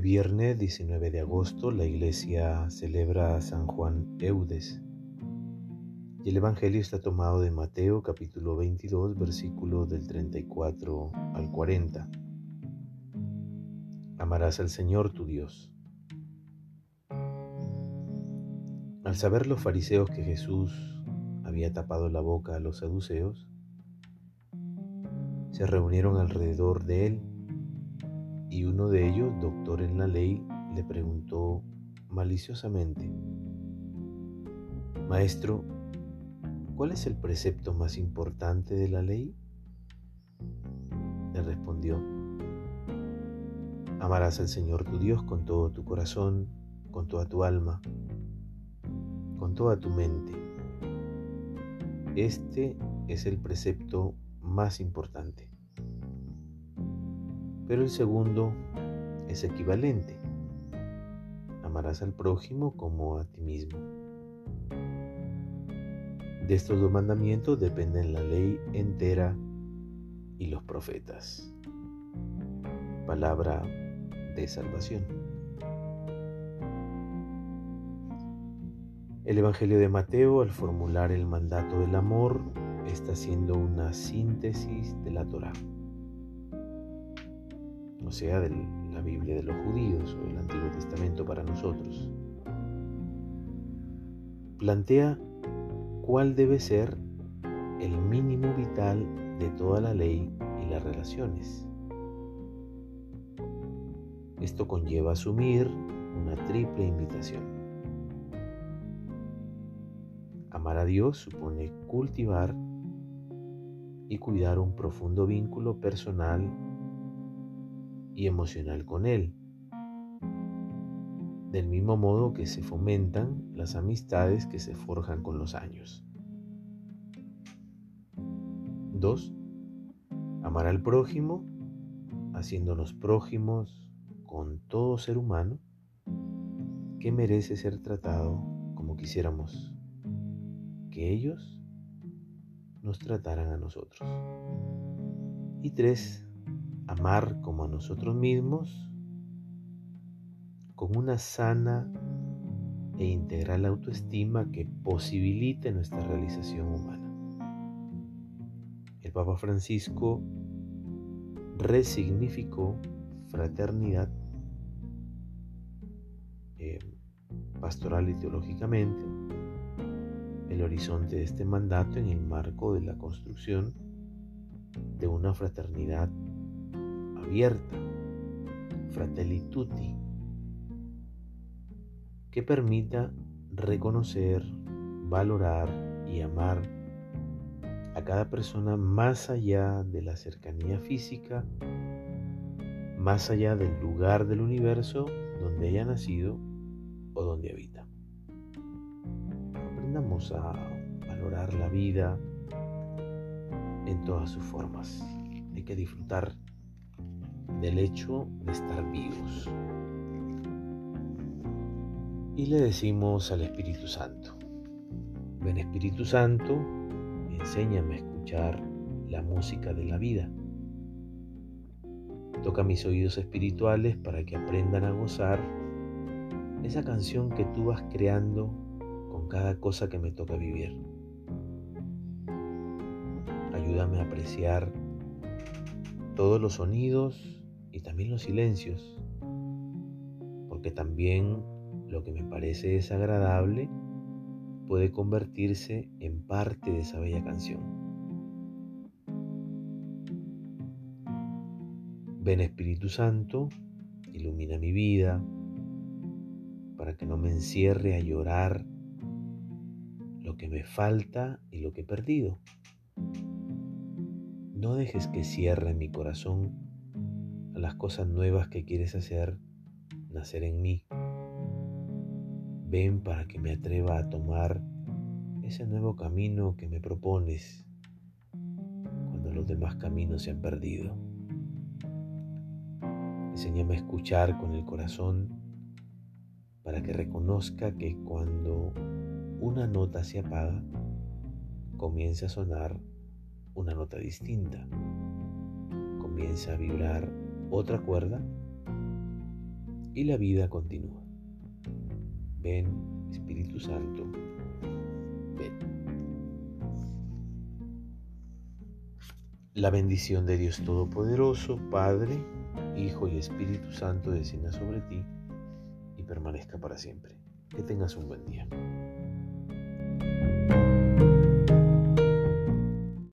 Hoy viernes 19 de agosto la iglesia celebra a San Juan Eudes y el Evangelio está tomado de Mateo capítulo 22 versículo del 34 al 40. Amarás al Señor tu Dios. Al saber los fariseos que Jesús había tapado la boca a los saduceos, se reunieron alrededor de él y uno de ellos, doctor en la ley, le preguntó maliciosamente, Maestro, ¿cuál es el precepto más importante de la ley? Le respondió, Amarás al Señor tu Dios con todo tu corazón, con toda tu alma, con toda tu mente. Este es el precepto más importante pero el segundo es equivalente. Amarás al prójimo como a ti mismo. De estos dos mandamientos dependen la ley entera y los profetas. Palabra de salvación. El Evangelio de Mateo, al formular el mandato del amor, está haciendo una síntesis de la Torah sea, de la Biblia de los judíos o el Antiguo Testamento para nosotros. Plantea cuál debe ser el mínimo vital de toda la ley y las relaciones. Esto conlleva asumir una triple invitación. Amar a Dios supone cultivar y cuidar un profundo vínculo personal y emocional con Él. Del mismo modo que se fomentan las amistades que se forjan con los años. 2. Amar al prójimo, haciéndonos prójimos con todo ser humano que merece ser tratado como quisiéramos que ellos nos trataran a nosotros. Y 3 amar como a nosotros mismos con una sana e integral autoestima que posibilite nuestra realización humana. El Papa Francisco resignificó fraternidad eh, pastoral y teológicamente el horizonte de este mandato en el marco de la construcción de una fraternidad abierta, fratelli tutti, que permita reconocer, valorar y amar a cada persona más allá de la cercanía física, más allá del lugar del universo donde haya nacido o donde habita. Aprendamos a valorar la vida en todas sus formas. Hay que disfrutar del hecho de estar vivos. Y le decimos al Espíritu Santo, ven Espíritu Santo, enséñame a escuchar la música de la vida. Toca mis oídos espirituales para que aprendan a gozar esa canción que tú vas creando con cada cosa que me toca vivir. Ayúdame a apreciar todos los sonidos y también los silencios, porque también lo que me parece desagradable puede convertirse en parte de esa bella canción. Ven Espíritu Santo, ilumina mi vida para que no me encierre a llorar lo que me falta y lo que he perdido. No dejes que cierre mi corazón las cosas nuevas que quieres hacer nacer en mí. Ven para que me atreva a tomar ese nuevo camino que me propones cuando los demás caminos se han perdido. Enséñame a escuchar con el corazón para que reconozca que cuando una nota se apaga, comienza a sonar una nota distinta. Comienza a vibrar otra cuerda y la vida continúa. Ven, Espíritu Santo, ven. La bendición de Dios Todopoderoso, Padre, Hijo y Espíritu Santo descienda sobre ti y permanezca para siempre. Que tengas un buen día.